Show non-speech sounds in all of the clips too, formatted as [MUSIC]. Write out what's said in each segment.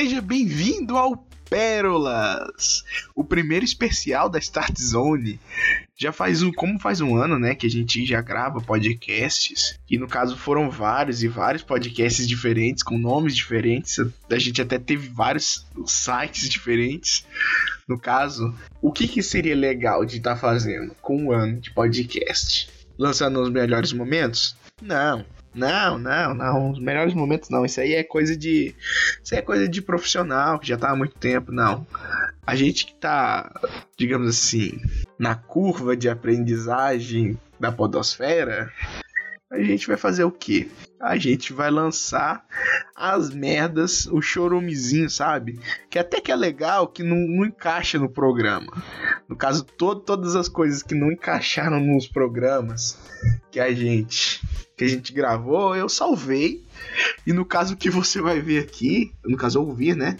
Seja bem-vindo ao Pérolas, o primeiro especial da Start Zone. Já faz um, como faz um ano, né, que a gente já grava podcasts, e no caso foram vários e vários podcasts diferentes com nomes diferentes. A gente até teve vários sites diferentes. No caso, o que, que seria legal de estar tá fazendo com um ano de podcast? Lançando os melhores momentos? Não, não, não, não. Os melhores momentos não. Isso aí é coisa de. Isso é coisa de profissional que já tá há muito tempo, não. A gente que tá, digamos assim, na curva de aprendizagem da podosfera, a gente vai fazer o quê? A gente vai lançar as merdas, o chorumezinho, sabe? Que até que é legal, que não, não encaixa no programa. No caso, todo, todas as coisas que não encaixaram nos programas que a gente que a gente gravou, eu salvei. E no caso que você vai ver aqui, no caso ouvir, né?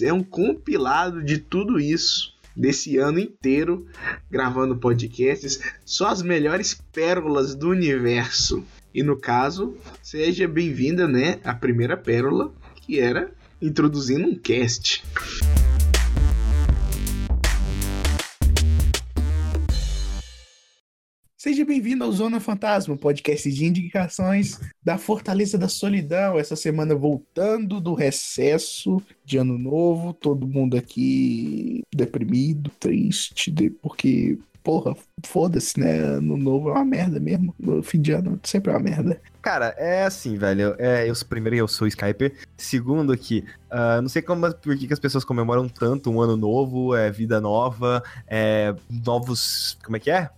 É um compilado de tudo isso desse ano inteiro gravando podcasts, só as melhores pérolas do universo. E no caso, seja bem-vinda, né, a primeira pérola, que era introduzindo um cast. Seja bem-vindo ao Zona Fantasma, podcast de indicações da Fortaleza da Solidão. Essa semana voltando do recesso de ano novo, todo mundo aqui deprimido, triste, porque porra, foda-se, né? Ano novo é uma merda mesmo. No fim de ano sempre é uma merda. Cara, é assim, velho. É, eu, primeiro, eu sou Skyper. Segundo, que uh, não sei como, por que, que as pessoas comemoram tanto um ano novo, é vida nova, é novos. Como é que é?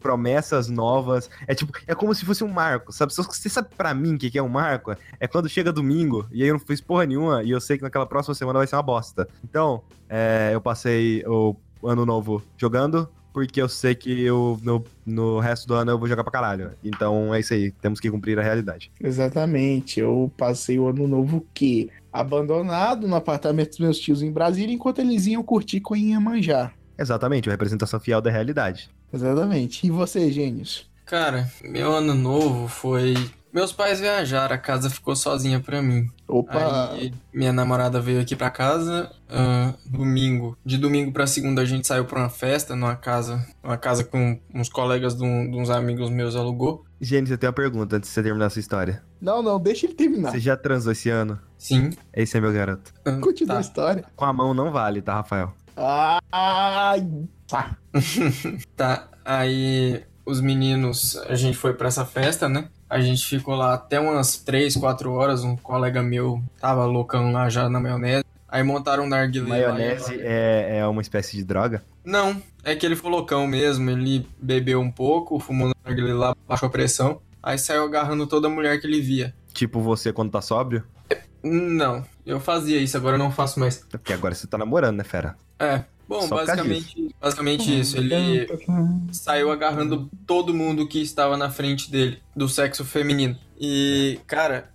Promessas novas. É tipo, é como se fosse um marco, sabe? Você sabe para mim o que, é um marco? É quando chega domingo e aí eu não fiz porra nenhuma e eu sei que naquela próxima semana vai ser uma bosta. Então, é, eu passei o ano novo jogando, porque eu sei que eu, no, no resto do ano eu vou jogar pra caralho. Então é isso aí, temos que cumprir a realidade. Exatamente, eu passei o ano novo que abandonado no apartamento dos meus tios em Brasília, enquanto eles iam curtir com Inhamanjá. Exatamente, a representação fiel da realidade. Exatamente. E você, gênios? Cara, meu ano novo foi. Meus pais viajaram, a casa ficou sozinha pra mim. Opa! Aí, minha namorada veio aqui pra casa uh, domingo. De domingo pra segunda a gente saiu pra uma festa numa casa, uma casa com uns colegas de, um, de uns amigos meus alugou. Gênesis, eu tenho uma pergunta antes de você terminar a sua história. Não, não, deixa ele terminar. Você já transou esse ano? Sim. Esse é meu garoto. Uh, Continua tá. a história. Com a mão não vale, tá, Rafael? Ai, tá. [LAUGHS] tá, aí os meninos, a gente foi para essa festa, né? A gente ficou lá até umas 3, 4 horas. Um colega meu tava loucão lá já na maionese. Aí montaram um narguilé. Maionese é, é uma espécie de droga? Não, é que ele foi loucão mesmo. Ele bebeu um pouco, fumou narguilé lá, baixou a pressão. Aí saiu agarrando toda mulher que ele via. Tipo você quando tá sóbrio? Não, eu fazia isso, agora eu não faço mais. É porque agora você tá namorando, né, fera? É. Bom, Só basicamente, basicamente isso. Ele saiu agarrando todo mundo que estava na frente dele, do sexo feminino. E, cara,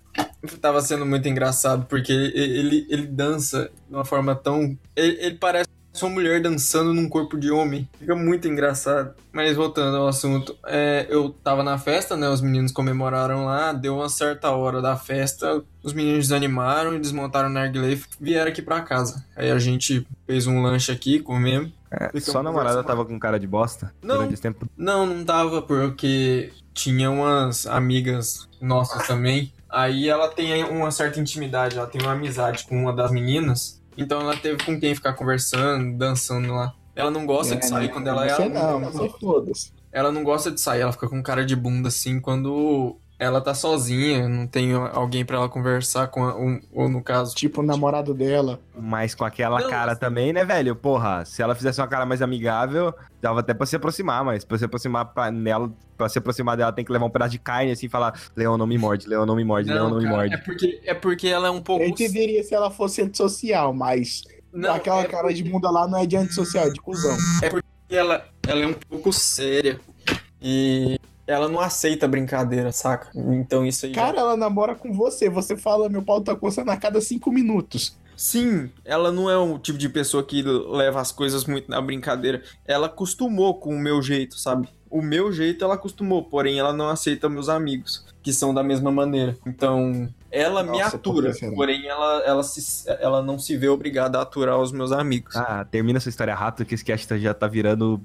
tava sendo muito engraçado, porque ele, ele dança de uma forma tão. Ele, ele parece uma mulher dançando num corpo de homem. Fica muito engraçado. Mas voltando ao assunto, é, eu tava na festa, né? Os meninos comemoraram lá, deu uma certa hora da festa, os meninos desanimaram e desmontaram o narguilé e vieram aqui pra casa. Aí a gente fez um lanche aqui, comemos. É, sua namorada tava com cara de bosta não, durante esse tempo? Não, não tava, porque tinha umas amigas nossas também. Aí ela tem uma certa intimidade, ela tem uma amizade com uma das meninas. Então ela teve com quem ficar conversando, dançando lá. Ela não gosta é, de sair quando ela é. Você não, foda-se. Ela não gosta de sair, ela fica com cara de bunda assim quando ela tá sozinha, não tem alguém para ela conversar com, a, ou, ou, no caso. Tipo o namorado dela. Mas com aquela não, cara também, né, velho? Porra, se ela fizesse uma cara mais amigável, dava até pra se aproximar, mas pra se aproximar pra, nela, pra se aproximar dela, tem que levar um pedaço de carne assim e falar: Leão não me morde, Leão não me morde, não, Leão não cara, me morde. É porque, é porque ela é um pouco. Eu entenderia se ela fosse antissocial, mas. Não, aquela é cara de bunda lá não é de antissocial, é de cuzão. É porque ela, ela é um pouco séria. E ela não aceita brincadeira, saca? Então isso aí. Cara, já... ela namora com você. Você fala, meu pau tá coçando a cada cinco minutos. Sim, ela não é o tipo de pessoa que leva as coisas muito na brincadeira. Ela acostumou com o meu jeito, sabe? O meu jeito ela acostumou, porém ela não aceita meus amigos, que são da mesma maneira. Então, ela Nossa, me atura, porém ela, ela, se, ela não se vê obrigada a aturar os meus amigos. Ah, termina essa história rápido que esse cast já tá virando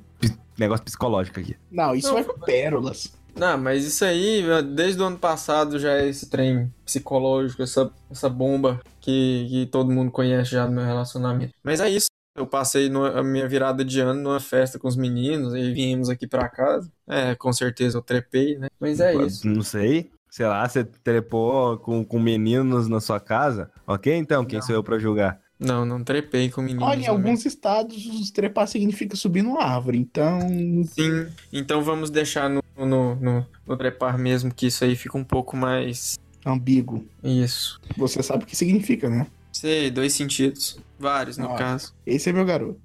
negócio psicológico aqui. Não, isso não, é pérolas. Não, mas isso aí, desde o ano passado já é esse trem psicológico, essa, essa bomba que, que todo mundo conhece já do meu relacionamento. Mas é isso. Eu passei no, a minha virada de ano numa festa com os meninos e viemos aqui pra casa. É, com certeza eu trepei, né? Mas é isso. Não sei. Sei lá, você trepou com, com meninos na sua casa? Ok, então, quem não. sou eu pra julgar? Não, não trepei com meninos. Olha, em alguns estados, trepar significa subir numa árvore, então. Sim, então vamos deixar no, no, no, no trepar mesmo, que isso aí fica um pouco mais. Ambíguo. Isso. Você sabe o que significa, né? Sei, dois sentidos. Vários, no caso. Esse é meu garoto.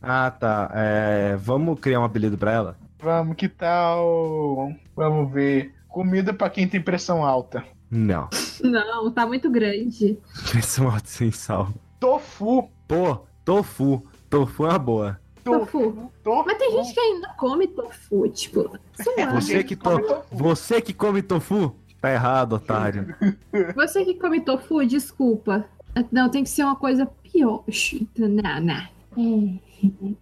Ah, tá. É, vamos criar um apelido pra ela? Vamos, que tal? Vamos ver. Comida pra quem tem pressão alta. Não. Não, tá muito grande. Pressão alta sem sal. Tofu. Pô, tofu. Tofu é uma boa. Tofu. tofu. Mas tem gente que ainda come tofu, tipo. É você que, to... você que come tofu? Tá errado, otário. [LAUGHS] Você que come tofu, desculpa. Não, tem que ser uma coisa pior. Não, não. É.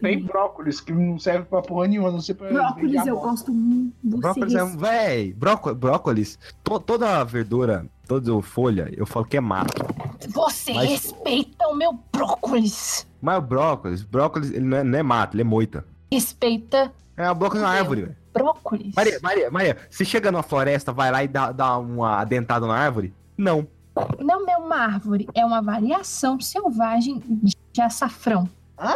Tem brócolis que não serve pra porra nenhuma, não sei pra. Brócolis eu gosto muito. Brócolis é. Véi, brócolis, brócolis to, toda a verdura, toda folha, eu falo que é mato. Você mas... respeita o meu brócolis. Mas o brócolis, brócolis, ele não é, não é mato, ele é moita. Respeita. É, a brócolis é uma árvore, velho. Brócolis. Maria, Maria, Maria, você chega numa floresta, vai lá e dá, dá uma dentada na árvore? Não. Não é uma árvore, é uma variação selvagem de açafrão. Hã?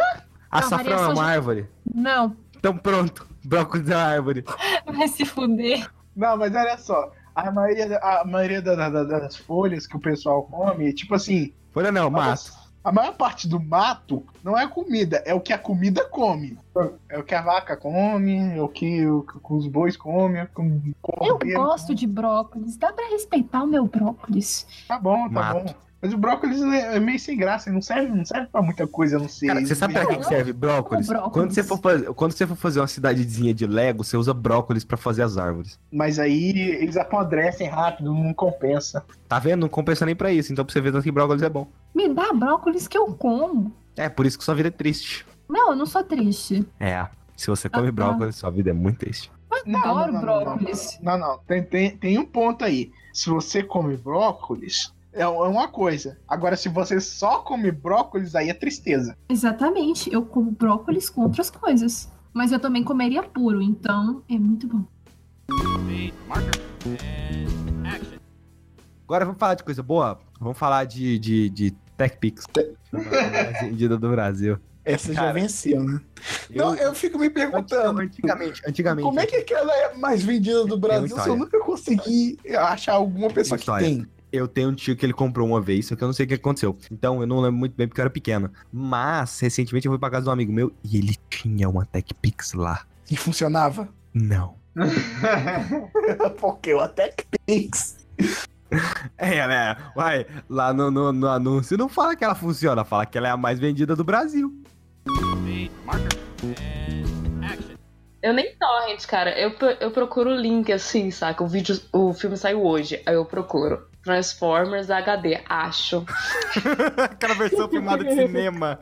Açafrão é uma de... árvore? Não. Então pronto, brócolis é uma árvore. [LAUGHS] Vai se fuder. Não, mas olha só, a maioria, a maioria da, da, das folhas que o pessoal come, tipo assim... Folha não, mato. A maior parte do mato não é comida, é o que a comida come. É o que a vaca come, é o que, o, que os bois comem. Eu gosto de brócolis, dá pra respeitar o meu brócolis. Tá bom, tá mato. bom. Mas o brócolis é meio sem graça, não serve, não serve pra muita coisa, não sei. Cara, você sabe pra que serve brócolis? brócolis? Quando, você for fazer, quando você for fazer uma cidadezinha de Lego, você usa brócolis pra fazer as árvores. Mas aí eles apodrecem rápido, não compensa. Tá vendo? Não compensa nem pra isso. Então pra você ver que brócolis é bom. Me dá brócolis que eu como. É, por isso que sua vida é triste. Não, eu não sou triste. É, se você come ah, brócolis, sua vida é muito triste. Eu adoro não, não, brócolis. Não, não, não. Tem, tem, tem um ponto aí. Se você come brócolis, é, é uma coisa. Agora, se você só come brócolis, aí é tristeza. Exatamente. Eu como brócolis com outras coisas. Mas eu também comeria puro, então é muito bom. Agora vamos falar de coisa boa? Vamos falar de, de, de TechPix. mais [LAUGHS] vendida do Brasil. Essa Cara, já venceu, né? Eu, não, eu fico me perguntando. Antigamente, antigamente. Como é que ela é mais vendida do Brasil se eu nunca consegui achar alguma pessoa que tem? Eu tenho um tio que ele comprou uma vez, só que eu não sei o que aconteceu. Então eu não lembro muito bem porque eu era pequeno. Mas, recentemente eu fui pra casa de um amigo meu e ele tinha uma TechPix lá. E funcionava? Não. [LAUGHS] porque o TechPix. É, né? Uai, lá no, no, no, anúncio não fala que ela funciona, fala que ela é a mais vendida do Brasil. Eu nem torrent, cara. Eu, eu procuro o link assim, saca? O vídeo, o filme saiu hoje, aí eu procuro. Transformers HD, acho. [LAUGHS] Aquela versão filmada de cinema.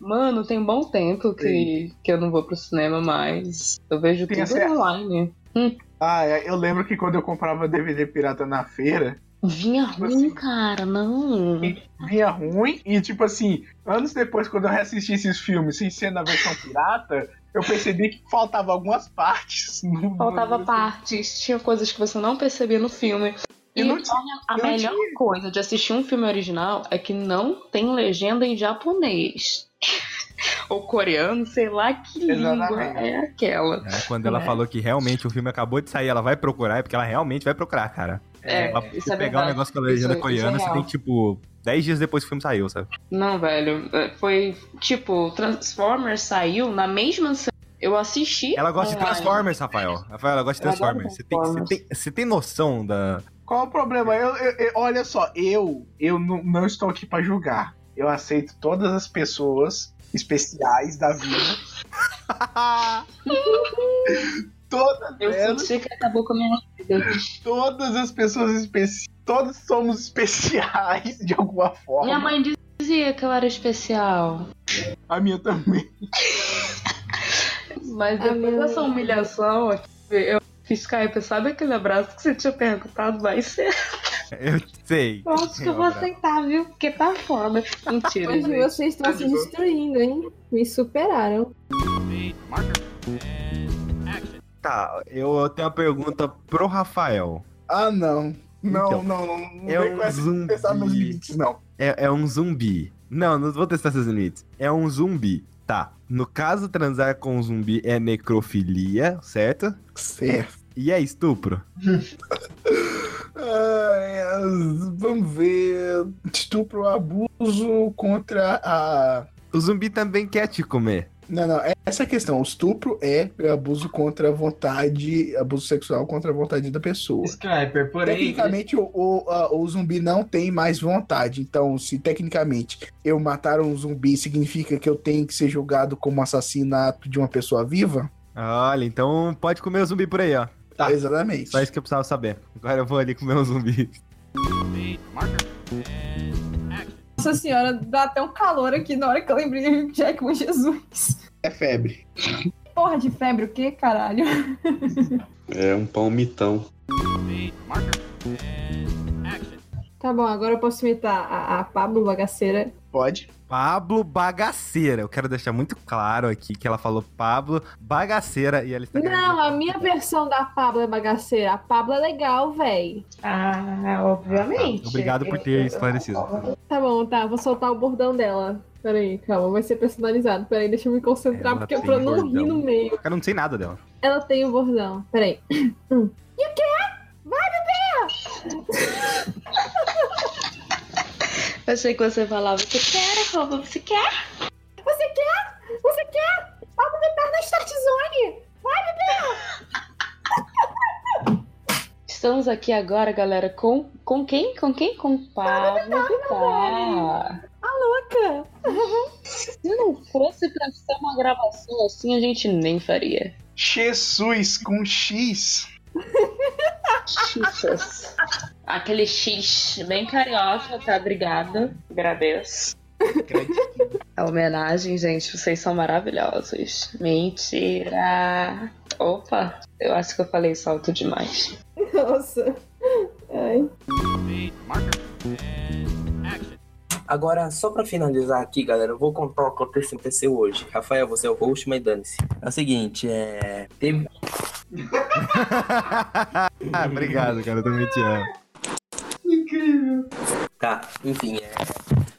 Mano, tem bom tempo que, que eu não vou pro cinema mais. Eu vejo tem tudo online. Hum. Ah, é, eu lembro que quando eu comprava DVD pirata na feira. Vinha tipo ruim, assim, cara, não. Vinha ruim e, tipo assim, anos depois, quando eu reassisti esses filmes sem ser na versão pirata, eu percebi que faltava algumas partes. No, faltava no... partes, tinha coisas que você não percebia no filme. E não tinha, a melhor tinha. coisa de assistir um filme original é que não tem legenda em japonês. [LAUGHS] Ou coreano, sei lá que Exatamente. língua é aquela. É, quando ela é. falou que realmente o filme acabou de sair, ela vai procurar, é porque ela realmente vai procurar, cara. É, pra você é pegar um negócio com a legenda isso, coreana, isso é você tem tipo 10 dias depois que o filme saiu, sabe? Não, velho. É, foi tipo, Transformers saiu na mesma eu assisti. Ela gosta online. de Transformers, Rafael. Rafael, ela gosta de Transformers. Você tem, você, tem, você tem noção da, Qual o problema? Eu, eu, eu- olha só, eu, eu não, não estou aqui pra julgar. Eu aceito todas as pessoas especiais da vida. [LAUGHS] todas Eu elas, senti que acabou com a minha vida. todas as pessoas especiais. Todos somos especiais de alguma forma. Minha mãe dizia que eu era especial. A minha também. Mas A depois minha- dessa humilhação, aqui, eu Skype. Sabe aquele abraço que você tinha perguntado mais cedo? Eu sei. Eu acho que eu vou aceitar, viu? Porque tá foda. Mentira, Hoje gente. vocês estão se destruindo, hein? Me superaram. Tá, eu tenho uma pergunta pro Rafael. Ah, não. Não, Então, não, não. Não é um zumbi. testar meus limites, não. É, é um zumbi. Não, não vou testar seus limites. É um zumbi. Tá. No caso, transar com um zumbi é necrofilia, certo? Certo. E é estupro. Ah, vamos ver. Estupro, abuso contra a. O zumbi também quer te comer. Não, não. Essa é a questão. O estupro é abuso contra a vontade, abuso sexual contra a vontade da pessoa. Skyper, porém. Tecnicamente, o, o, a- o zumbi não tem mais vontade. Então, se tecnicamente eu matar um zumbi, significa que eu tenho que ser julgado como assassinato de uma pessoa viva? Olha, então pode comer o zumbi por aí, ó. Tá. Exatamente. Só isso que eu precisava saber. Agora eu vou ali comer um zumbi. Nossa senhora, dá até um calor aqui na hora que eu lembrei de Jackman Jesus. É febre. Porra de febre, o que, caralho? É um palmitão. Tá bom, agora eu posso imitar a, a Pablo Bagaceira. Pode. Pablo Bagaceira. Eu quero deixar muito claro aqui que ela falou Pablo Bagaceira e ela está Não, a minha versão da Pablo é bagaceira. A Pablo é legal, véi. Ah, obviamente. Obrigado por ter esclarecido. Tá bom, tá, vou soltar o bordão dela. Peraí, calma, vai ser personalizado. Peraí, deixa eu me concentrar, Ela porque é tem pra não rir no meio. Cara, eu não sei nada dela. Ela tem o bordão. Peraí. [CLEARS THROAT] E o quê? Vai, bebê! Eu [LAUGHS] achei que você falava, você quer, roupa, você quer? Você quer? Você quer? Pablo Bebê na Start Zone! Vai, bebê! [LAUGHS] Estamos aqui agora, galera, com, com quem? Com quem? Com Pablo Vittar. Louca! [LAUGHS] Se não fosse pra ser uma gravação assim, a gente nem faria. Jesus com X. Jesus. Aquele X bem carioca, tá? Obrigada. Agradeço. A homenagem, gente, vocês são maravilhosos. Mentira. Opa, eu acho que eu falei isso alto demais. Nossa. Ai. Agora, só pra finalizar aqui, galera, eu vou contar o que aconteceu hoje. Rafael, você é o host, mas dane-se. É o seguinte, é. Teve. Ah, [LAUGHS] Obrigado, cara. Eu também te amo. Tá, enfim, é.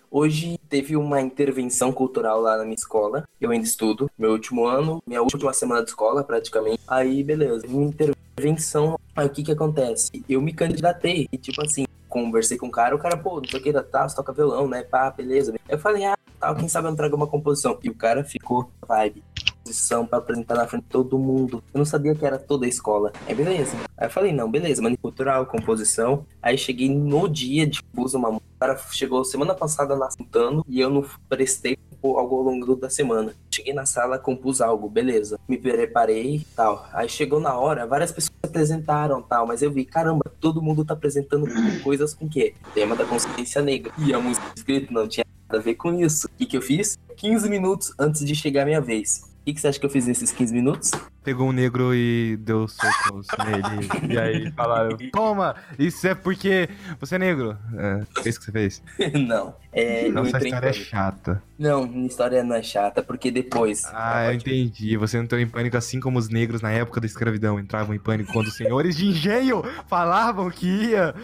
Hoje teve uma intervenção cultural lá na minha escola. Eu ainda estudo, meu último ano, minha última semana de escola, praticamente. Aí, beleza, uma intervenção. Aí o que que acontece? Eu me candidatei e, tipo assim, conversei com o cara, o cara, pô, não sei o que, tá, você toca violão, né? Pá, beleza. Eu falei, ah, tal, quem sabe eu não trago uma composição. E o cara ficou vibe. Composição pra apresentar na frente de todo mundo. Eu não sabia que era toda a escola. Aí beleza. Aí eu falei, não, beleza, mano, cultural, composição. Aí cheguei no dia de pus uma. O cara chegou semana passada na cantando e eu não prestei algo ao longo da semana. Cheguei na sala, compus algo, beleza. Me preparei tal. Aí chegou na hora, várias pessoas se apresentaram tal, mas eu vi, caramba, todo mundo tá apresentando [CLEARS THROAT] coisas com o quê? Tema da consciência negra. E a música escrita não tinha nada a ver com isso. O que, que eu fiz? 15 minutos antes de chegar a minha vez. O que, que você acha que eu fiz nesses 15 minutos? Pegou um negro e deu socos [LAUGHS] nele. E aí falaram: Toma, isso é porque você é negro. É, foi isso que você fez? [LAUGHS] não. É, Nossa, história é chata. Não, minha história não é chata, porque depois. Ah, eu entendi. Você entrou em pânico assim como os negros na época da escravidão entravam em pânico quando os senhores de engenho falavam que ia.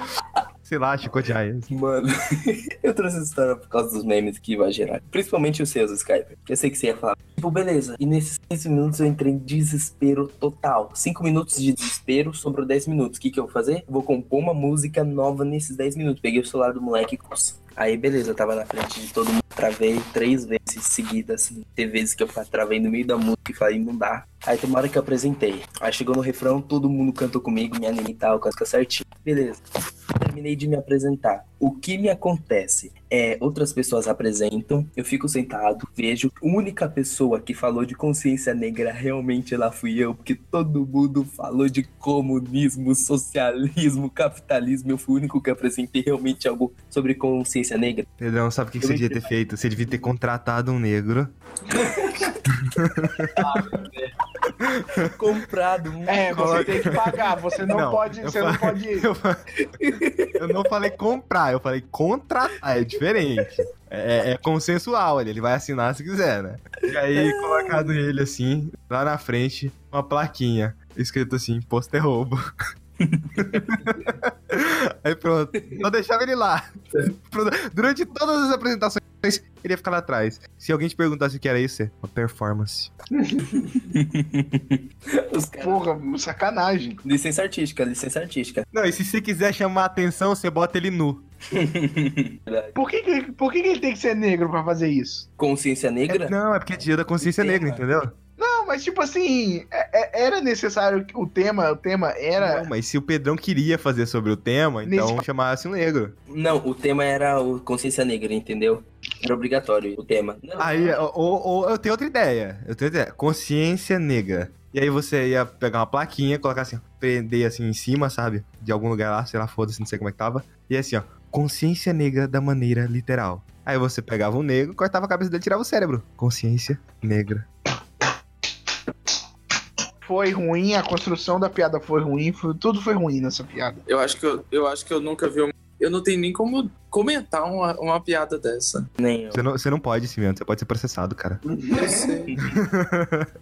Sei lá, chicotear eles. Mano, [LAUGHS] eu trouxe essa história por causa dos memes que vai gerar. Principalmente os seus, Skype. Eu sei que você ia falar. Tipo, beleza. E nesses 15 minutos eu entrei em desespero total. 5 minutos de desespero, sobrou 10 minutos. O que, que eu vou fazer? Vou compor uma música nova nesses 10 minutos. Peguei o celular do moleque e pus. Aí, beleza, eu tava na frente de todo mundo. Travei três vezes seguidas, assim. Teve vezes que eu travei no meio da música e falei, não dá. Aí tem uma hora que eu apresentei. Aí chegou no refrão, todo mundo cantou comigo, me animei e tal, cantou certinho. Beleza. Terminei de me apresentar. O que me acontece é, outras pessoas apresentam, eu fico sentado, vejo, a única pessoa que falou de consciência negra realmente lá fui eu, porque todo mundo falou de comunismo, socialismo, capitalismo, eu fui o único que apresentei realmente algo sobre consciência negra. Pedrão, sabe o que, que você devia ter feito? Você devia ter contratado um negro. [LAUGHS] [LAUGHS] Comprado. Um É, você tem que pagar, você não, pode, eu você fa- não pode [LAUGHS] Eu, fa- eu não falei comprar, eu falei contratar, é diferente. É, é consensual, ele, ele vai assinar se quiser, né? E aí, colocado ele assim, lá na frente, uma plaquinha, escrito assim, posto é roubo. Aí pronto, só deixava ele lá. Durante todas as apresentações, ele ia ficar lá atrás. Se alguém te perguntasse o que era isso, é uma performance. Porra, sacanagem. Licença artística, licença artística. Não, e se você quiser chamar a atenção, você bota ele nu. Por que, que- por que, que ele tem que ser negro pra fazer isso? Consciência negra? É- não, é porque é dia da consciência negra, entendeu? Não, mas tipo assim, é- é- era necessário que o tema, o tema era. Não, mas se o Pedrão queria fazer sobre o tema, então Nesse- chamasse um negro. Não, o tema era o consciência negra, entendeu? Era obrigatório o tema. Não, Aí, ou, ou eu tenho outra ideia. Eu tenho outra ideia. Consciência negra. E aí você ia pegar uma plaquinha, colocar assim, prender assim em cima, sabe? De algum lugar lá, sei lá, foda-se, não sei como é que tava. E assim, ó, consciência negra da maneira literal. Aí você pegava um negro, cortava a cabeça dele e tirava o cérebro. Consciência negra. Foi ruim, a construção da piada foi ruim, foi- tudo foi ruim nessa piada. Eu acho que eu, eu acho que eu nunca vi uma... Eu não tenho nem como comentar uma, uma piada dessa. nem eu. Você não, você não pode, Cimento, você pode ser processado, cara. Eu sei. [LAUGHS]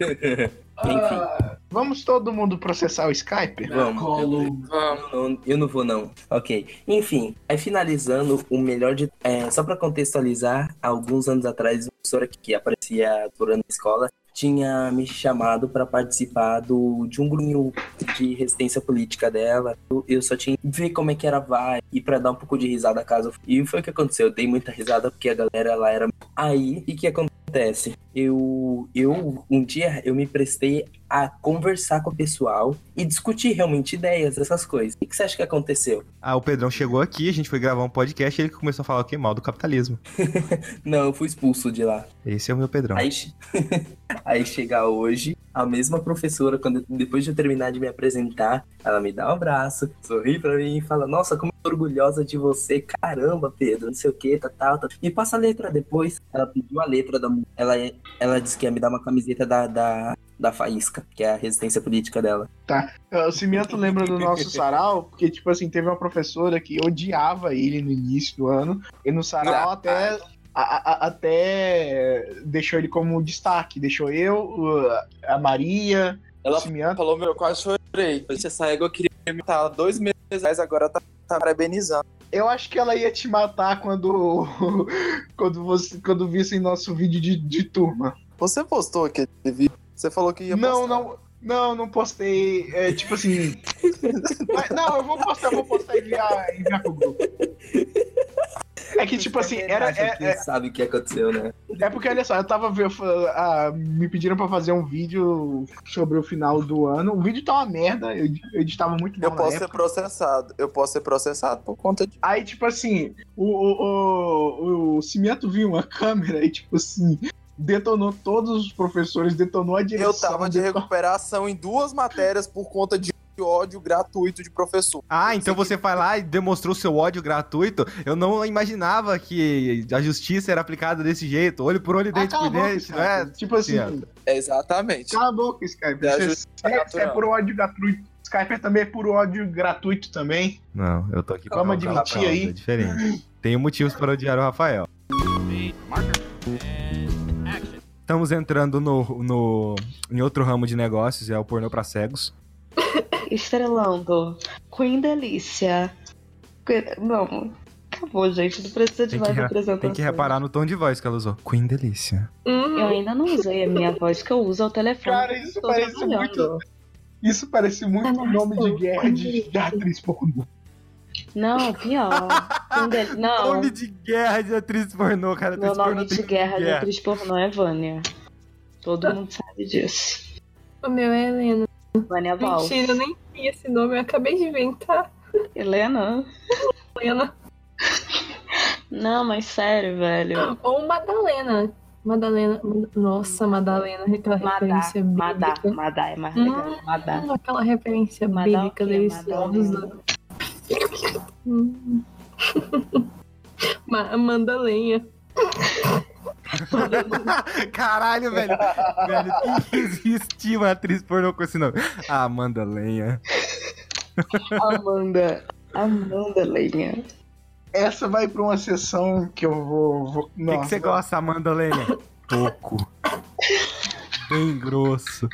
Enfim, Vamos todo mundo processar o Skype? vamos. Eu, Vamos. não, eu não vou, não. Ok. Enfim, aí finalizando, o melhor de. é, só pra contextualizar, alguns anos atrás, uma professora que aparecia durante a escola tinha me chamado pra participar do, de um grupinho de resistência política dela. Eu, eu só tinha que ver como é que era vibe e pra dar um pouco de risada caso. E foi o que aconteceu. Eu dei muita risada porque a galera lá era. Aí, o que que acontece? Eu, eu, um dia, eu me prestei a conversar com o pessoal e discutir realmente ideias, essas coisas. O que você acha que aconteceu? Ah, o Pedrão chegou aqui, a gente foi gravar um podcast e ele começou a falar o que? Mal do capitalismo. [LAUGHS] Não, eu fui expulso de lá. Esse é o meu Pedrão. Aí, [LAUGHS] aí chega hoje, a mesma professora, quando depois de eu terminar de me apresentar, ela me dá um abraço, sorri pra mim e fala: Nossa, como eu tô orgulhosa de você, caramba, Pedro, não sei o que, tá, tal, tal. Me passa a letra depois. Ela pediu a letra da. Ela, ela disse que ia me dar uma camiseta da, da, da Faísca, que é a resistência política dela. O Cimento lembra do nosso [LAUGHS] sarau, porque, tipo assim, teve uma professora que odiava ele no início do ano, e no sarau até. A- a- até deixou ele como destaque. Deixou eu, a Maria, o Ela falou, meu, eu quase chorei. Essa égua queria me matar dois meses atrás, agora tá, tá parabenizando. Eu acho que ela ia te matar quando. [LAUGHS] quando você quando vissem nosso vídeo de, de turma. Você postou aquele vídeo? Você falou que ia Não, postar. não. Não, não postei. É tipo assim. [LAUGHS] Mas, não, eu vou postar, eu vou postar e enviar, enviar pro grupo. [LAUGHS] É que, tipo assim, era, é, é, sabe o que aconteceu, né? é porque, olha só, eu tava vendo. ah, me pediram pra fazer um vídeo sobre o final do ano. O vídeo tá uma merda, eu, eu editava muito mal Eu na posso época. ser processado. Eu posso ser processado por conta de. Aí, tipo assim, o, o, o, o Cimento viu uma câmera e, tipo assim, detonou todos os professores, detonou a direção. Eu tava de detonou- recuperação em duas matérias por conta de ódio gratuito de professor. Ah, então você foi lá e demonstrou seu ódio gratuito? Eu não imaginava que a justiça era aplicada desse jeito, olho por olho, Ah, dente por dente, não é? Tipo assim, Cimento. Exatamente. cala a boca, Skype. É Você- É, é natural. por ódio gratuito. Skype também é por ódio gratuito também. Não, eu tô aqui pra Vamos admitir causa, aí. É diferente. Tenho motivos para odiar o Rafael. Estamos entrando no, no, em outro ramo de negócios, é o pornô pra cegos. Estrelando. Queen Delícia. Não. Acabou, gente. Não precisa de Tem que, mais re- apresentação. tem que reparar no tom de voz que ela usou. Queen Delícia. Uhum. Eu ainda não usei a minha voz, que eu uso ao telefone. Cara, isso parece trabalhando. Isso parece muito Ah, nome de guerra de, de atriz pornô. Não, pior. Del- [LAUGHS] Não. Nome de guerra de atriz pornô, cara. Meu nome de tem guerra de atriz pornô é Vânia. Todo mundo sabe disso. O meu é Helena. Vânia Val. Mentira, eu nem vi esse nome, eu acabei de inventar. Helena? Helena. Não, mas sério, velho. Ou Madalena. Madalena. Nossa, Madalena, aquela Madá, referência Madá, bíblica. Madá é mais legal. Hum, Madá. aquela referência Madá bíblica deliciosa. Hum. [LAUGHS] Ma- Amanda Lenha. [LAUGHS] Caralho, velho. velho, que existe uma atriz pornô com esse nome? Ah, Amanda Lenha. Amanda. Amanda Lenha. Essa vai pra uma sessão que eu vou. vou O que, que você gosta, Amanda Lenha? Toco. Bem grosso.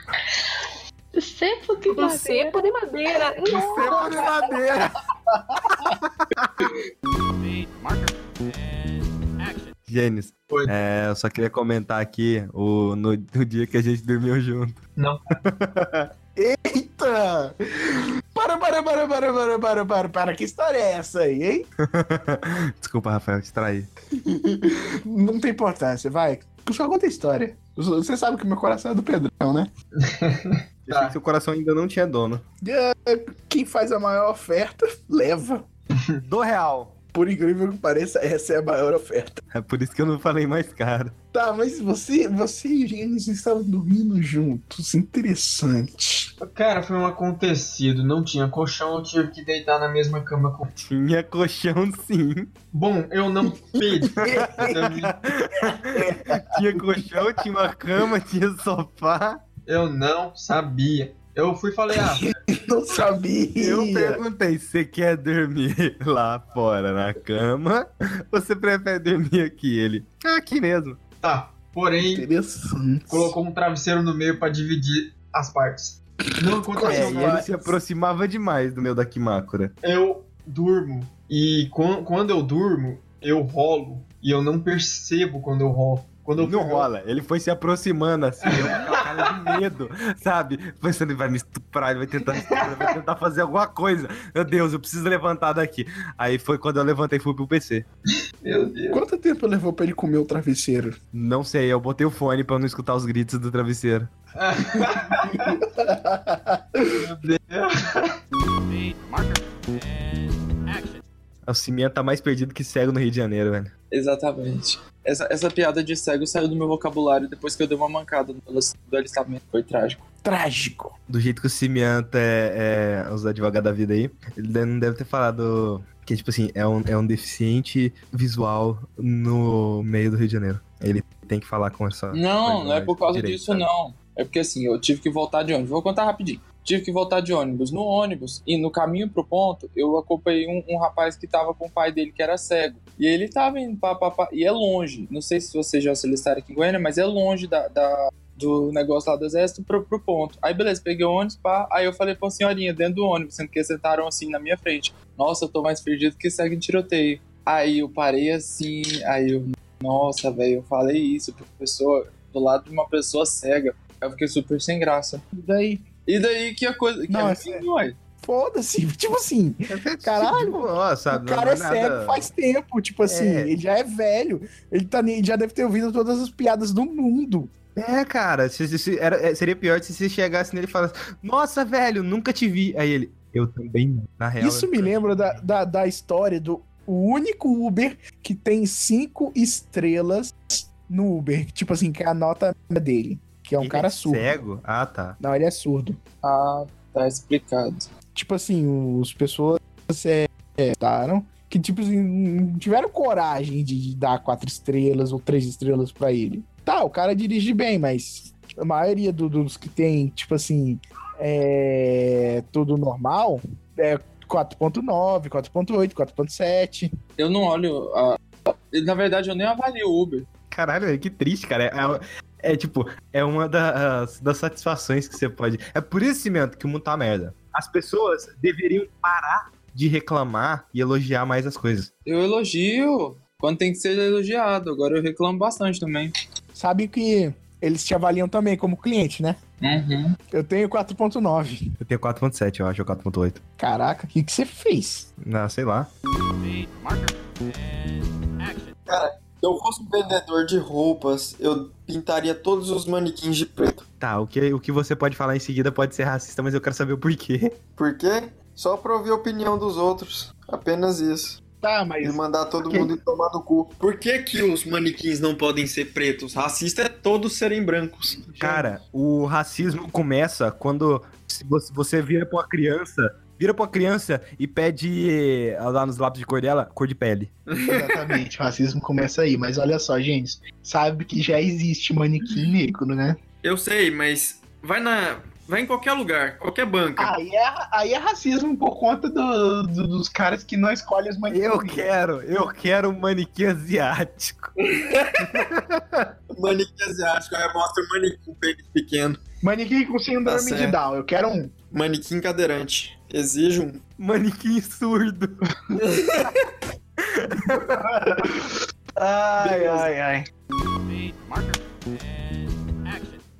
Cepo de Um madeira. cepo de madeira. Cepo de madeira. [LAUGHS] Gênesis, Oi. é, eu só queria comentar aqui o, no, no dia que a gente dormiu junto. [LAUGHS] Eita! Para, para, para, para, para, para, para, para. Que história é essa aí, hein? [LAUGHS] Desculpa, Rafael, distraí. [LAUGHS] Não tem importância, vai. Só conta a história. Você sabe que meu coração é do Pedrão, né? Eu que seu coração ainda não tinha dono. Quem faz a maior oferta, leva. Do real. Por incrível que pareça, essa é a maior oferta. É por isso que eu não falei mais caro. Tá, mas você, você e o Gênesis estavam dormindo juntos. Interessante. Cara, foi um acontecido. Não tinha colchão, eu tive que deitar na mesma cama com. Tinha colchão sim. Bom, eu não pedi. [LAUGHS] Tinha colchão, tinha uma cama, tinha sofá. eu não sabia. Eu fui e falei, ah, Não [LAUGHS] sabia. Eu perguntei, você quer dormir [LAUGHS] lá fora na cama ou você prefere dormir aqui? Ele, "Ah, aqui mesmo. tá. Porém, colocou um travesseiro no meio pra dividir as partes. Não É, aconteceu e nada. ele se aproximava demais do meu Dakimakura. Eu durmo. E quan- quando eu durmo, eu rolo. E eu não percebo quando eu rolo. Quando eu Não fui- rola, ele foi se aproximando assim, eu com cara de medo, sabe? Pensando, ele vai me estuprar, ele vai tentar me estuprar, vai tentar fazer alguma coisa. Meu Deus, eu preciso levantar daqui. Aí foi quando eu levantei e fui pro PC. Meu Deus. Quanto tempo levou pra ele comer o travesseiro? Não sei, eu botei o fone pra não escutar os gritos do travesseiro. [LAUGHS] Meu Deus. O Cimento tá mais perdido que cego no Rio de Janeiro, velho. Exatamente. Essa, essa piada de cego saiu do meu vocabulário depois que eu dei uma mancada no do alistamento. Foi trágico. Trágico. Do jeito que o Cimento é, é os advogados da vida aí, ele não deve ter falado que, tipo assim, é um, é um deficiente visual no meio do Rio de Janeiro. Ele tem que falar com essa. Não, não é por causa direita, disso, sabe? não. É porque assim, eu tive que voltar de ônibus. Vou contar rapidinho. Tive que voltar de ônibus. No ônibus e no caminho pro ponto, eu acompanhei um, um rapaz que tava com o pai dele que era cego. E ele tava indo pá, pá, pá, e é longe. Não sei se vocês já solicitaram aqui em Goiânia, mas é longe da, da- do negócio lá do exército pro, pro ponto. Aí beleza, peguei o ônibus, pá. Aí eu falei pra senhorinha dentro do ônibus, sendo que sentaram assim na minha frente. Nossa, eu tô mais perdido que segue em tiroteio. Aí eu parei assim, aí eu, nossa, velho, eu falei isso pra pessoa, do lado de uma pessoa cega. Eu fiquei super sem graça. Daí, E daí que a coisa. Que Não, é é assim, foda-se. [LAUGHS] Tipo assim, Caralho, Tipo, ó, sabe, o não cara é nada- cego faz tempo. Tipo assim, É. ele já é velho. Ele tá, ne- já deve ter ouvido todas as piadas do mundo. É, cara, se, se- se- era- é, seria pior se você chegasse nele e falasse, nossa, velho, nunca te vi. Aí ele, eu também não. Na real. Isso me lembra da, da, da história do o único Uber que tem cinco estrelas no Uber. Tipo assim, que é a nota dele. Que é um Ele cara surdo. Cego? Ah, tá. Não, ele é surdo. Ah, tá explicado. Tipo assim, os pessoas é, é, taram que, tipo assim, não tiveram coragem de dar quatro estrelas ou três estrelas pra ele. Tá, o cara dirige bem, mas a maioria do- dos que tem, tipo assim, é tudo normal, é 4.9, 4.8, 4.7. Eu não olho. A... Na verdade, eu nem avalio o Uber. Caralho, que triste, cara. É, tipo, é uma das, das satisfações que você pode. É por esse cimento que o mundo tá merda. As pessoas deveriam parar de reclamar e elogiar mais as coisas. Eu elogio quando tem que ser elogiado. Agora eu reclamo bastante também. Sabe que eles te avaliam também como cliente, né? Uhum. Eu tenho 4.9. Eu tenho 4.7, eu acho, ou 4.8. Caraca, o que, que você fez? Ah, sei lá. Se eu fosse um vendedor de roupas, eu pintaria todos os manequins de preto. Tá, o que, o que você pode falar em seguida pode ser racista, mas eu quero saber o porquê. Por quê? Só pra ouvir a opinião dos outros. Apenas isso. Tá, mas. E mandar todo mundo tomar no cu. Por que, que os manequins não podem ser pretos? Racista é todos serem brancos. Cara, o racismo começa quando você vira pra uma criança vira pra criança e pede lá nos lápis de cor dela, cor de pele. Exatamente, o racismo começa aí. Mas olha só, gente, sabe que já existe manequim negro, né? Eu sei, mas vai na. Vai em qualquer lugar, qualquer banca. Aí é, aí é racismo por conta do, do, dos caras que não escolhem os manequins. Eu quero, eu quero um manequim asiático. [LAUGHS] manequim asiático, aí mostra o manequim com peito pequeno. Manequim com síndrome tá de Down, eu quero um. Manequim cadeirante. Exijo um. Manequim surdo. [LAUGHS] ai, ai, ai.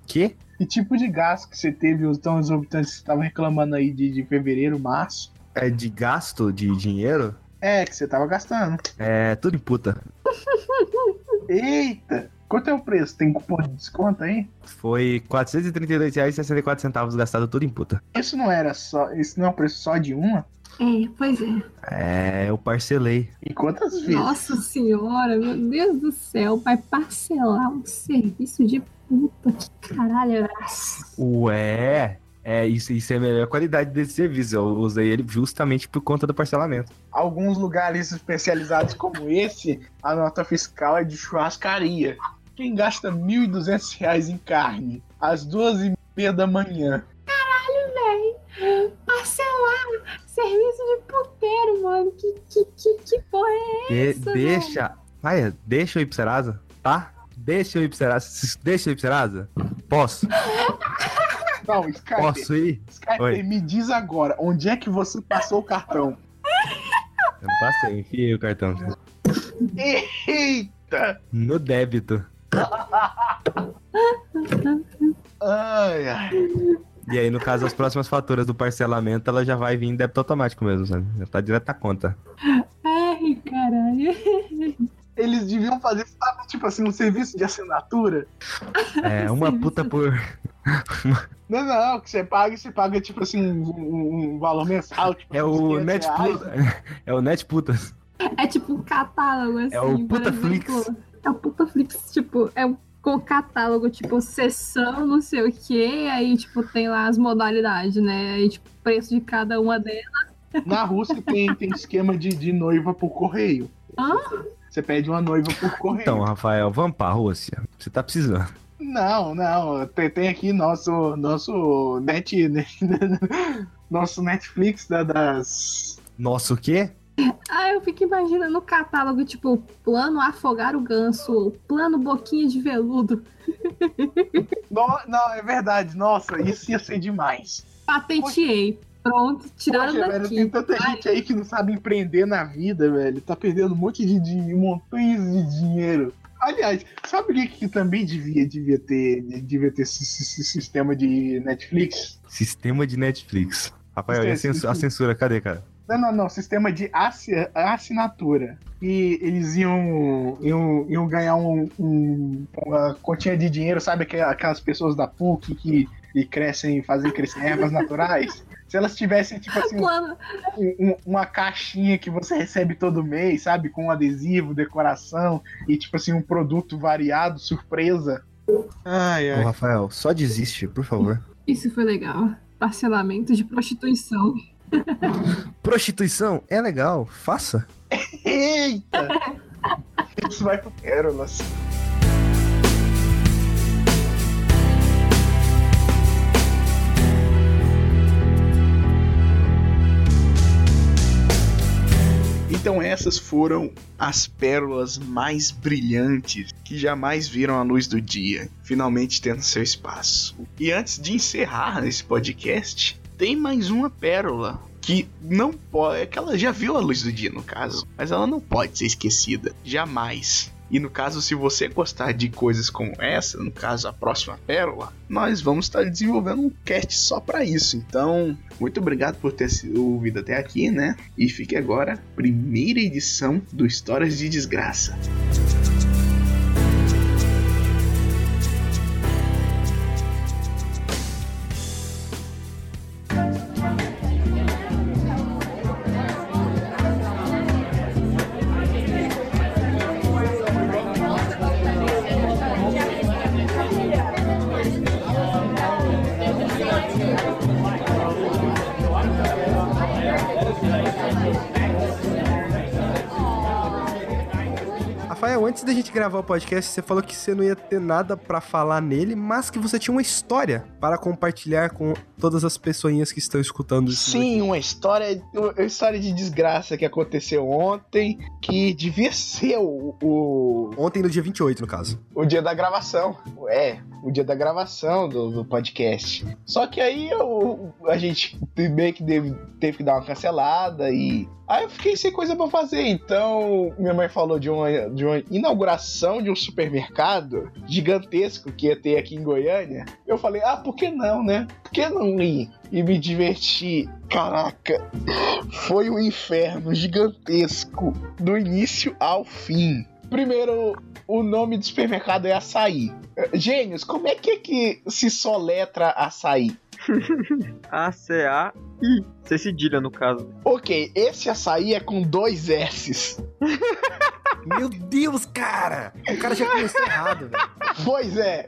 Que? Que tipo de gasto que você teve, os tão exorbitantes que você tava reclamando aí de, de fevereiro, março? É de gasto de dinheiro? É, que você tava gastando. É, tudo em puta. Eita! Quanto é o preço? Tem cupom de desconto aí? Foi R$ 432,64 gastado tudo em puta. Isso não era só. Isso não é o preço só de uma? É, pois é. É, eu parcelei. E quantas vezes? Nossa senhora, meu Deus do céu, vai parcelar um serviço de puta. Que caralho é Ué, é, isso, isso é a melhor qualidade desse serviço. Eu usei ele justamente por conta do parcelamento. Alguns lugares especializados como esse, a nota fiscal é de churrascaria. Quem gasta R$ 1.200 em carne às duas e meia da manhã? Caralho, velho! Parcelar! Serviço de puteiro, mano! Que, que, que, que porra é essa? De deixa. Vai, deixa eu ir pro Serasa, tá? Deixa eu ir pro Serasa. Deixa eu ir pro Serasa? Posso? Não, Skype. Posso ir? Skype, Oi. me diz agora, onde é que você passou o cartão? Eu não passei, enfiei o cartão. Eita! No débito. Ai, ai. E aí, no caso, as próximas faturas do parcelamento, ela já vai vir em débito automático mesmo, sabe? Já tá direto na conta. Ai, caralho. Eles deviam fazer, sabe, tipo assim, um serviço de assinatura. É, [LAUGHS] uma puta por. [LAUGHS] Não, não, que você paga, você paga, tipo assim, um, um valor mensal. Tipo, é o Net [LAUGHS] É o Net Putas. É tipo um catálogo, assim. É o Putaflix. É o Putaflix, tipo, é com catálogo, tipo, sessão, não sei o que, aí, tipo, tem lá as modalidades, né? Aí, tipo, preço de cada uma delas. Na Rússia tem, tem esquema de, de noiva por correio. Hã? Você pede uma noiva por correio. Então, Rafael, vamos pra Rússia. Você tá precisando. Não, não. Tem, tem aqui nosso nosso net, [LAUGHS] nosso Netflix da, das. Nosso quê? Ah, eu fico imaginando o catálogo, tipo, plano afogar o ganso, plano boquinha de veludo. não, não, é verdade. Nossa, isso ia ser demais. Patenteei. Poxa. Pronto, tiraram Poxa, daqui. Velho, tem tanta Vai. gente aí que não sabe empreender na vida, velho. Tá perdendo um monte de, de montanhas de dinheiro. Aliás, sabe o que, que também devia, devia ter, devia ter esse, esse sistema de Netflix? Sistema de Netflix. Rafael, e a censura, a censura, cadê, cara? Não, não, não. Sistema de assinatura. E eles iam, iam, iam ganhar um, um, uma continha de dinheiro, sabe? Aquelas pessoas da PUC que, que crescem, fazem crescer ervas naturais. Se elas tivessem, tipo assim, um, uma caixinha que você recebe todo mês, sabe? Com um adesivo, decoração e, tipo assim, um produto variado, surpresa. Ai, ai. Ô, Rafael, só desiste, por favor. Isso foi legal. Parcelamento de prostituição. Prostituição é legal, faça. Eita! Isso vai pro Pérolas. Então essas foram as pérolas mais brilhantes que jamais viram a luz do dia, finalmente tendo seu espaço. E antes de encerrar esse podcast, tem mais uma pérola que não pode, é que ela já viu a luz do dia no caso, mas ela não pode ser esquecida, jamais. E no caso, se você gostar de coisas como essa, no caso a próxima pérola, nós vamos estar desenvolvendo um cast só para isso. Então, muito obrigado por ter ouvido até aqui, né? E fique agora, primeira edição do Histórias de Desgraça. Antes da gente gravar o podcast, você falou que você não ia ter nada pra falar nele, mas que você tinha uma história para compartilhar com todas as pessoinhas que estão escutando isso. Sim, daqui. uma história, uma história de desgraça que aconteceu ontem, que devia ser o, o, Ontem, no dia 28, no caso. o dia da gravação. É, o dia da gravação do, do podcast. Só que aí eu, a gente meio que teve, teve que dar uma cancelada e. Aí eu fiquei sem coisa pra fazer. Então, minha mãe falou de uma, de uma inauguração de um supermercado gigantesco que ia ter aqui em Goiânia. Eu falei, ah, por que não, né? Por que não ir? E me divertir. Caraca, foi um inferno gigantesco, do início ao fim. Primeiro, o nome do supermercado é Açaí. Gênios, como é que, é que se soletra açaí? [LAUGHS] A-C-A-I. C cedilha, no caso. Ok, esse açaí é com dois S's. [LAUGHS] Meu Deus, cara! O cara já começou errado, velho. Pois é,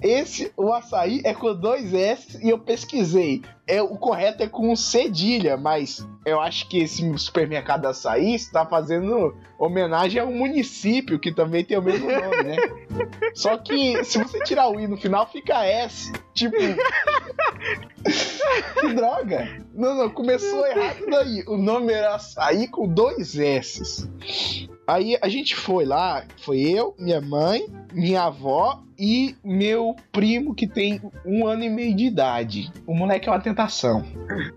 esse, o açaí é com dois S e eu pesquisei. É, o correto é com cedilha, mas eu acho que esse supermercado açaí está fazendo homenagem a um município que também tem o mesmo nome, né? Só que se você tirar o I no final, fica S. Tipo. [LAUGHS] que droga! Não, não, começou errado daí. O nome era açaí com dois S. Aí a gente foi lá, foi eu, minha mãe, minha avó e meu primo que tem um ano e meio de idade. O moleque é uma tentação.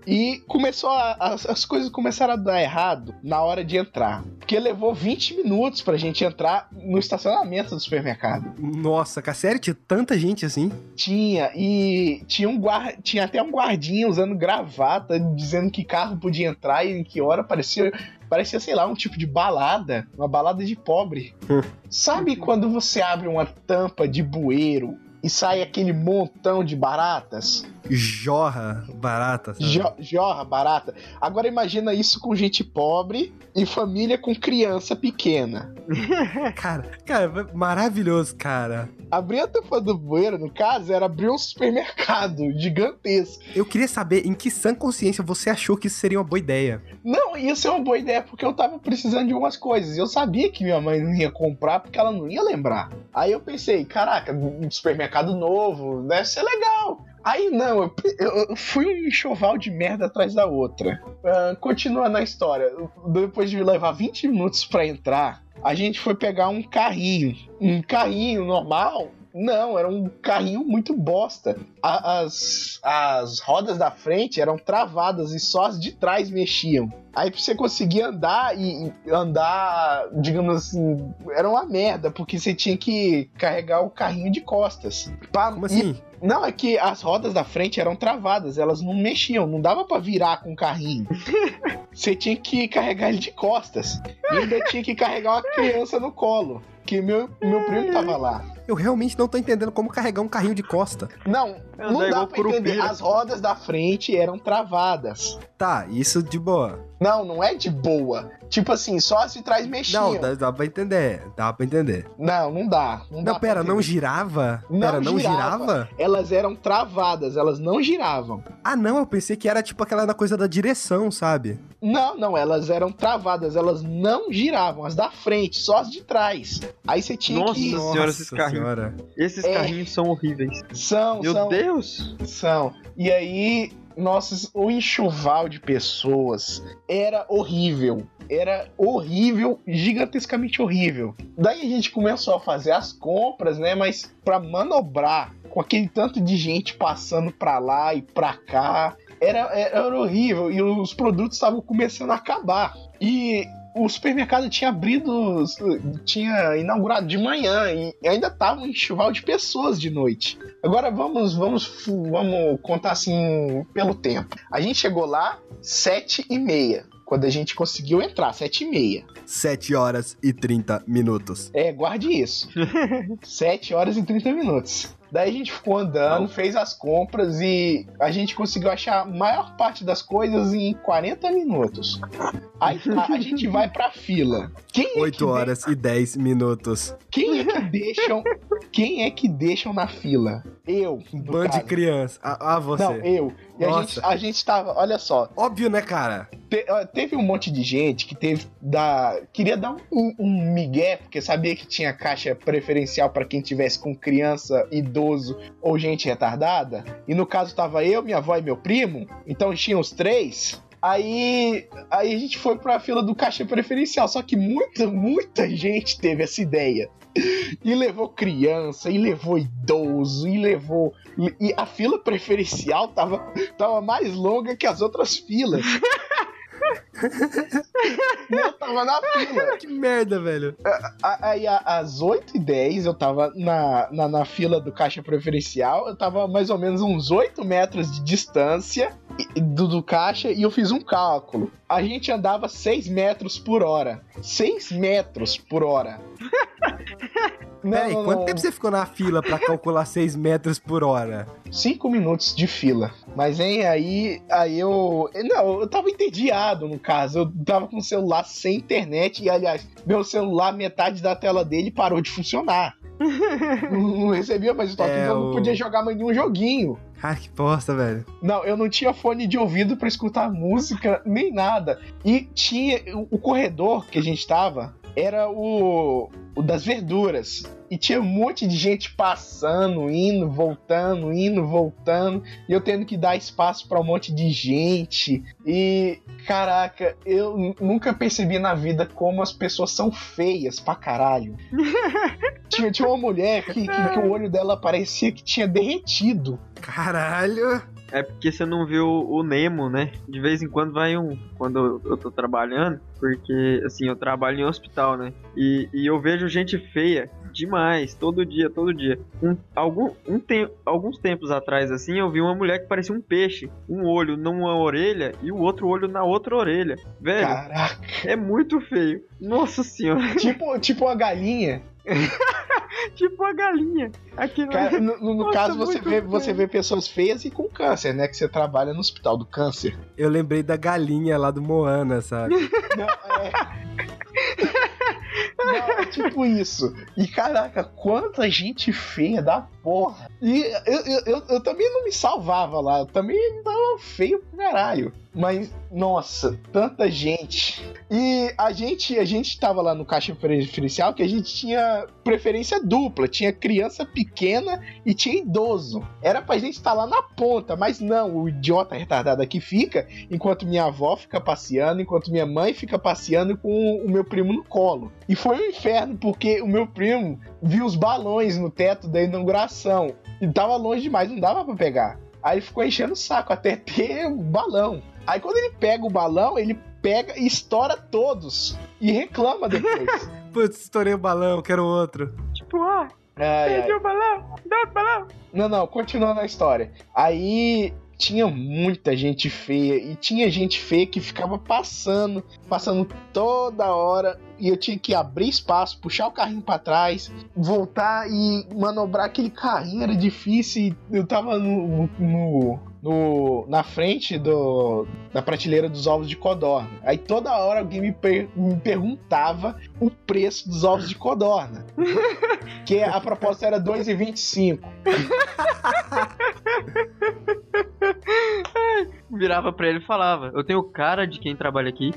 E começou a, as, as coisas começaram a dar errado na hora de entrar. Porque levou 20 minutos pra gente entrar no estacionamento do supermercado. Nossa, sério? Tinha tanta gente assim? Tinha, e tinha, um guarda, tinha até um guardinha usando gravata, dizendo que carro podia entrar e em que hora parecia parecia, sei lá, um tipo de balada, uma balada de pobre. [LAUGHS] Sabe quando você abre uma tampa de bueiro e sai aquele montão de baratas? Jorra barata. Jo- jorra barata. Agora imagina isso com gente pobre e família com criança pequena. [LAUGHS] Cara, cara, maravilhoso, cara. Abrir a tampa do bueiro, no caso, era abrir um supermercado [LAUGHS] gigantesco. Eu queria saber em que sã consciência você achou que isso seria uma boa ideia. Não, ia ser uma boa ideia porque eu tava precisando de umas coisas. Eu sabia que minha mãe não ia comprar porque ela não ia lembrar. Aí eu pensei, caraca, um supermercado novo, deve ser legal. Aí não, eu, eu- fui um enxoval de merda atrás da outra. Ah, continua na história. Depois de levar 20 minutos pra entrar, a gente foi pegar um carrinho. Um carrinho normal. Não, era um carrinho muito bosta. A- As, as rodas da frente eram travadas e só as de trás mexiam. Aí pra você conseguir andar e e andar, digamos assim, era uma merda, porque você tinha que carregar o carrinho de costas. Pra- Como e- assim? não, é que as rodas da frente eram travadas, elas não mexiam, não dava pra virar com o carrinho. [LAUGHS] Você tinha que carregar ele de costas. E ainda tinha que carregar uma criança no colo. Que meu, meu primo tava lá. Eu realmente não tô entendendo como carregar um carrinho de costa. Não, É, não dá pra entender. As rodas da frente eram travadas. Tá, isso de boa. Não, não é de boa. Tipo assim, só as de trás mexiam. Não, dá, dá pra entender. Dá pra entender. Não, não dá. Não, dá Não, pra pera, não girava? Não pera, não girava. girava? Elas eram travadas, elas não giravam. Ah, não, eu pensei que era tipo aquela coisa da direção, sabe? Não, não, elas eram travadas, elas não giravam, as da frente, só as de trás. Aí você tinha Nossa que. senhora, esses carrinhos. senhora. Esses É. carrinhos são horríveis. São, Meu são, Deus! são. E aí, nossa, o enxoval de pessoas era horrível. Era horrível, gigantescamente horrível. Daí a gente começou a fazer as compras, né? Mas pra manobrar com aquele tanto de gente passando pra lá e pra cá, era, era horrível. E os produtos estavam começando a acabar. E o supermercado tinha abrido, tinha inaugurado de manhã e ainda tava um enxoval de pessoas de noite. Agora vamos, vamos, vamos contar assim pelo tempo. A gente chegou lá sete e meia. Quando a gente conseguiu entrar, sete e meia. 7 horas e 30 minutos. É, guarde isso. [LAUGHS] 7 horas e 30 minutos. Daí a gente ficou andando, fez as compras e a gente conseguiu achar a maior parte das coisas em 40 minutos. Aí tá, a gente vai pra fila. Quem é que 8 horas e 10 minutos. Quem é que deixam. quem é que deixam na fila? Eu. Bando de criança. Ah, ah, você. Não, eu. E a gente, a gente tava, olha só, Óbvio, né, cara? te- teve um monte de gente que teve da queria dar um, um migué porque sabia que tinha caixa preferencial pra quem tivesse com criança, idoso ou gente retardada. E no caso tava eu, minha avó e meu primo, então tinha os três. Aí, aí a gente foi pra fila do caixa preferencial, só que muita, muita gente teve essa ideia. E levou criança, e levou idoso, e levou. E a fila preferencial tava, tava mais longa que as outras filas. [LAUGHS] Eu tava na fila. Que merda, velho. Aí às 8h10 eu tava na, na, na fila do caixa preferencial, eu tava mais ou menos uns 8 metros de distância do, do caixa e eu fiz um cálculo. A gente andava 6 metros por hora. 6 metros por hora. [LAUGHS] Não, Peraí, não, quanto não. tempo você ficou na fila pra calcular 6 metros por hora? Cinco minutos de fila. Mas hein, aí, aí eu. Não, eu tava entediado no caso. Eu tava com o celular sem internet. E aliás, meu celular, metade da tela dele parou de funcionar. Não, recebia mais estoque, É, então eu não podia jogar mais nenhum joguinho. Ai, que bosta, velho. Não, eu não tinha fone de ouvido pra escutar música, nem nada. E tinha. O corredor que a gente tava era o, o das verduras. E tinha um monte de gente passando, indo, voltando, indo, voltando. E eu tendo que dar espaço pra um monte de gente. E, caraca, eu nunca percebi na vida como as pessoas são feias pra caralho. [LAUGHS] tinha, tinha uma mulher que, que- que o olho dela parecia que tinha derretido. Caralho. É porque você não viu o Nemo, né? De vez em quando vai um. Quando eu tô trabalhando, porque assim, eu trabalho em hospital, né? E, e eu vejo gente feia demais, todo dia, todo dia. Um, algum, um tem, alguns tempos atrás, assim, eu vi uma mulher que parecia um peixe. Um olho numa orelha e o outro olho na outra orelha. Velho, Caraca. é muito feio. Nossa senhora. tipo, tipo a galinha. [LAUGHS] tipo a galinha. Aqui no... Cara, no, no- caso, você vê, feio. você vê pessoas feias e com câncer, né? Que você trabalha no hospital do câncer. Eu lembrei da galinha lá do Moana, sabe? [LAUGHS] Não, é. Não, é tipo isso. E caraca, quanta gente feia da porra. E eu, eu, eu, eu também não me salvava lá. Eu também tava feio pra caralho. Mas, nossa, tanta gente. E a gente, a gente tava lá no caixa preferencial que a gente tinha preferência dupla. Tinha criança pequena e tinha idoso. Era pra gente estar lá na ponta, mas não, o idiota retardado aqui fica, enquanto minha avó fica passeando, enquanto minha mãe fica passeando com o meu primo no colo. E foi um inferno, porque o meu primo viu os balões no teto da inauguração. E tava longe demais, não dava pra pegar. Aí ele ficou enchendo o saco até [LAUGHS] ter o balão. Aí quando ele pega o balão, ele pega e estoura todos. E reclama depois. [LAUGHS] Putz, estourei o balão, quero outro. Tipo, ah, Ai, ai. perdi o balão, dá o balão. Não, não, continuando a história. Aí tinha muita gente feia e tinha gente feia que ficava passando, passando toda hora e eu tinha que abrir espaço, puxar o carrinho pra trás, voltar e manobrar aquele carrinho era difícil. Eu tava no, no- no- na frente do, da prateleira dos ovos de codorna. Aí toda hora alguém me, per- me perguntava o preço dos ovos de codorna. [LAUGHS] que a proposta era 2,25. [LAUGHS] Virava pra ele e falava: Eu tenho cara de quem trabalha aqui.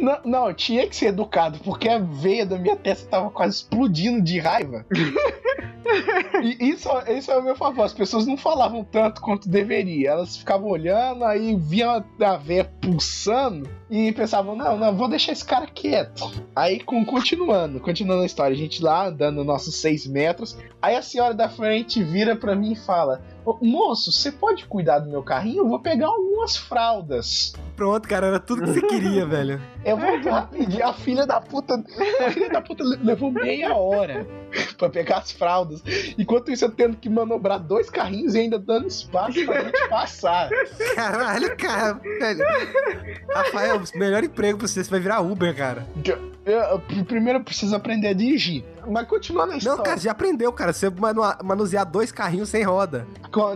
Não, não, eu tinha que ser educado, porque a veia da minha testa tava quase explodindo de raiva. [LAUGHS] e isso, isso é o meu favor. As pessoas não falavam tanto quanto deveria. Elas ficavam olhando, aí viam a veia pulsando e pensavam: não, não, vou deixar esse cara quieto. Aí, com, continuando, continuando a história, a gente lá andando nossos seis metros. Aí a senhora da frente vira pra mim e fala: "Ô, Moço, você pode cuidar do meu carrinho? Eu vou pegar algumas fraldas. Pronto, cara, era tudo que você queria, velho. [LAUGHS] Eu vou rapidinho. A filha da puta. A filha da puta le- levou meia hora pra pegar as fraldas. Enquanto isso, eu tendo que manobrar dois carrinhos e ainda dando espaço pra gente passar. Caralho, cara, velho. Rafael, melhor emprego pra você, você vai virar Uber, cara. Eu- eu- primeiro eu preciso aprender a dirigir. Mas continuando a história. Não, cara, já aprendeu, cara. Você manu- manusear dois carrinhos sem roda.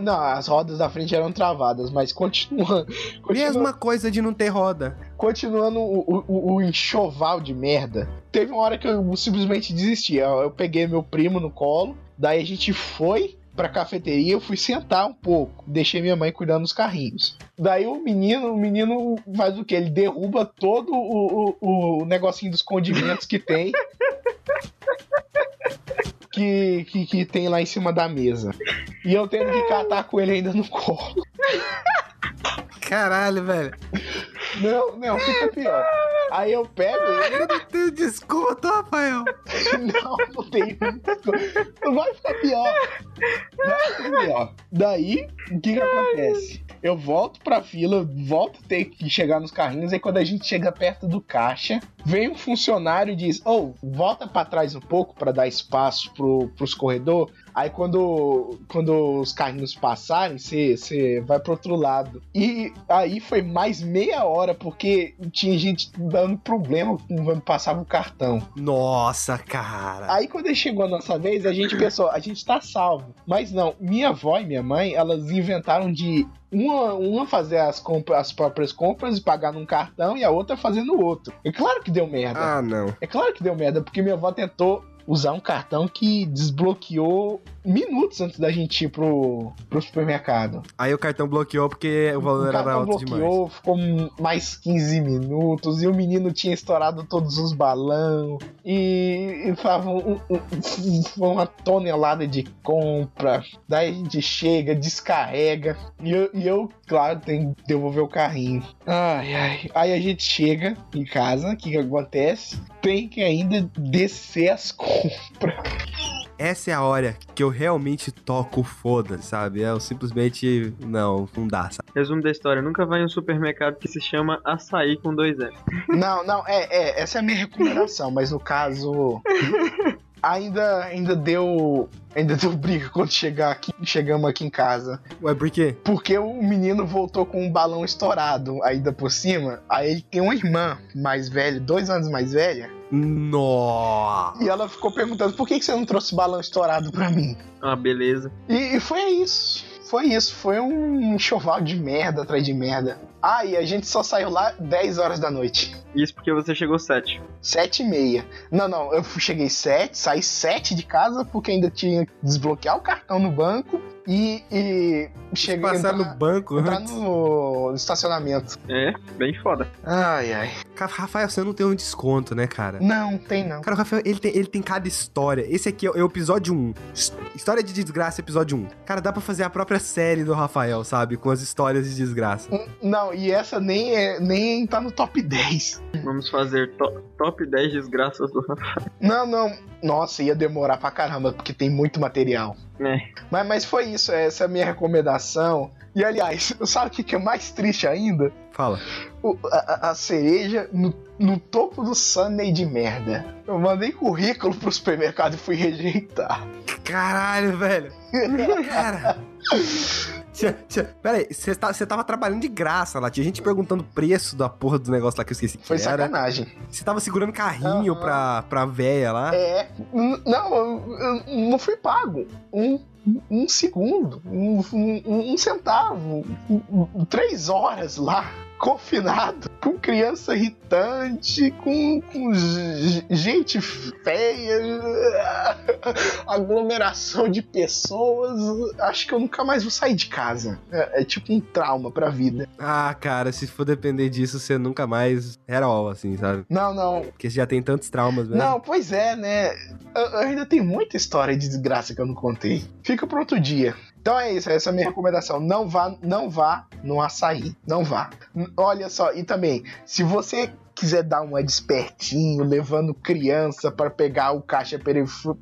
Não, as rodas da frente eram travadas, mas continuando. continua- Mesma coisa de não ter roda. Continuando o, o- o enxoval de merda. Teve uma hora que eu simplesmente desisti. Eu, eu peguei meu primo no colo Daí a gente foi pra cafeteria, eu fui sentar um pouco, deixei minha mãe cuidando dos carrinhos. Daí o menino, o menino faz o que? Ele derruba todo o, o, o negocinho dos condimentos que tem. [LAUGHS] Que, que, que tem lá em cima da mesa. E eu tendo que catar com ele ainda no colo. Caralho, velho. Não, não, fica pior. Aí eu pego ele. Eu não tenho desconto, Rafael. Não, não tem. Não vai ficar pior. Vai ficar pior. Daí, o que que acontece? Eu volto pra fila, volto a ter que chegar nos carrinhos, aí quando a gente chega perto do caixa, vem um funcionário e diz: Ô, oh, volta pra trás um pouco pra dar espaço pro, pros corredores. Aí quando, quando os carrinhos passarem, você vai pro outro lado. E aí foi mais meia hora, porque tinha gente dando problema quando passava o cartão. Nossa, cara. Aí quando chegou a nossa vez, a gente pensou, a gente tá salvo. Mas não, minha avó e minha mãe, elas inventaram de uma, uma fazer as, compras, as próprias compras e pagar num cartão e a outra fazendo outro. É claro que deu merda. Ah, não. É claro que deu merda, porque minha avó tentou usar um cartão que desbloqueou minutos antes da gente ir pro, pro supermercado. Aí o cartão bloqueou porque o valor o era alto bloqueou, demais. ficou mais 15 minutos e o menino tinha estourado todos os balão e, e falava um, um, uma tonelada de compra. Daí a gente chega, descarrega e eu, e eu claro, tem que devolver o carrinho. Ai, ai. Aí a gente chega em casa, o que, que acontece? Tem que ainda descer as compras [LAUGHS] essa é a hora que eu realmente toco foda, sabe? Eu simplesmente. Não, não dá, sabe? Resumo da história: nunca vai em um supermercado que se chama açaí com dois F. Não, não, é, é, essa é a minha recomendação, mas no caso. [LAUGHS] ainda, ainda deu. Ainda deu [LAUGHS] briga quando chegar aqui, chegamos aqui em casa. Ué, por quê? Porque o menino voltou com um balão estourado ainda por cima. Aí ele tem uma irmã mais velha, dois anos mais velha. Nossa! E ela ficou perguntando por que, que você não trouxe balão estourado pra mim? Ah, beleza. E, e foi isso. Foi isso. Foi um enxoval de merda atrás de merda. Ah, e a gente só saiu lá 10 horas da noite. Isso porque você chegou 7. 7 e meia. Não, não, eu cheguei 7, saí 7 de casa porque ainda tinha que desbloquear o cartão no banco e, e chegar passar entrar, no banco entrar no estacionamento. É, bem foda. Ai, ai. Rafael, você não tem um desconto, né, cara? Não, tem não. Cara, o Rafael, ele tem, ele tem cada história. Esse aqui é o episódio 1. História de desgraça, episódio 1. Cara, dá pra fazer a própria série do Rafael, sabe? Com as histórias de desgraça. Não, e essa nem, é, nem tá no top 10. Vamos fazer to top 10 desgraças do Rafael. Não, não. Nossa, ia demorar pra caramba, porque tem muito material. É. Mas, mas foi isso, essa é a minha recomendação. E aliás, [LAUGHS] sabe o que é mais triste ainda? Fala. O, a, a, cereja no, no topo do Sunday de merda. Eu mandei currículo pro supermercado e fui [LAUGHS] rejeitar. Caralho, velho. [LAUGHS] Cara. Pera aí, você tá, tava trabalhando de graça lá, tinha gente perguntando o preço da porra do negócio lá que eu esqueci. Foi era. sacanagem. Você tava segurando carrinho uhum. pra, pra véia lá? É. Não, eu, eu não fui pago. Um, um segundo, um, um, um centavo, três horas lá confinado, com criança irritante, com, com gente feia, [LAUGHS] aglomeração de pessoas. Acho que eu nunca mais vou sair de casa. É, é tipo um trauma pra vida. Ah, cara, se for depender disso, você nunca mais era all, assim, sabe? Não, não. Porque você já tem tantos traumas mesmo. Não, pois é, né? Eu, eu ainda tem muita história de desgraça que eu não contei. Fica pro outro dia. Então é isso, essa é a minha recomendação. Não vá, não vá no açaí. Não vá. Olha só, e também, se você quiser dar uma despertinho, levando criança para pegar o caixa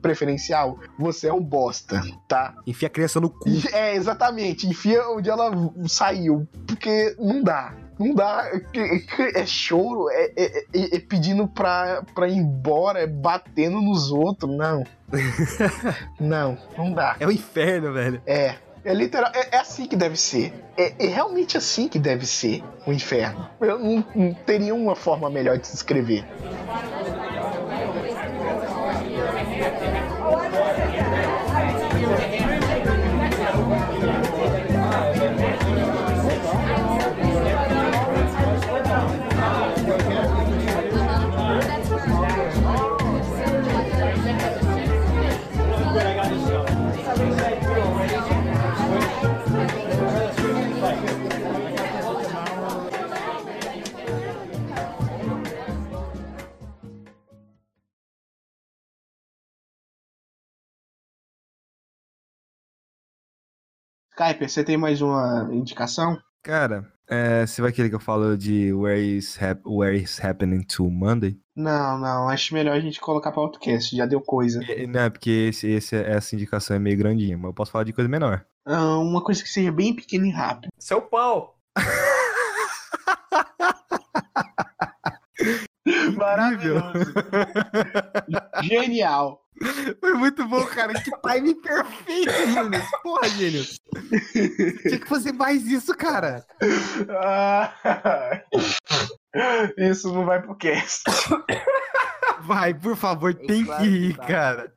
preferencial, você é um bosta, tá? Enfia a criança no cu. É, exatamente. Enfia onde ela saiu. Porque não dá. Não dá. É choro, é, é, é, é pedindo pra, pra ir embora, é batendo nos outros. Não. [LAUGHS] não, não dá. É o inferno, velho. É. É literal, é, é, assim que deve ser. É, é, realmente assim que deve ser o inferno. Eu não, não teria uma forma melhor de se descrever. Kuiper, você tem mais uma indicação? Cara, é, você vai querer que eu fale de Where is, hap Where is Happening to Monday? Não, não, acho melhor a gente colocar para outro cast, já deu coisa. É, não, porque esse, esse, essa indicação é meio grandinha, mas eu posso falar de coisa menor. Ah, uma coisa que seja bem pequena e rápida. Seu pau! [LAUGHS] Maravilhoso. Genial. Foi muito bom, cara. Que time perfeito, Gênios. Porra, Gênios. Tinha que fazer mais isso, cara. Ah, isso não vai pro cast. Vai, por favor, tem que ir, cara.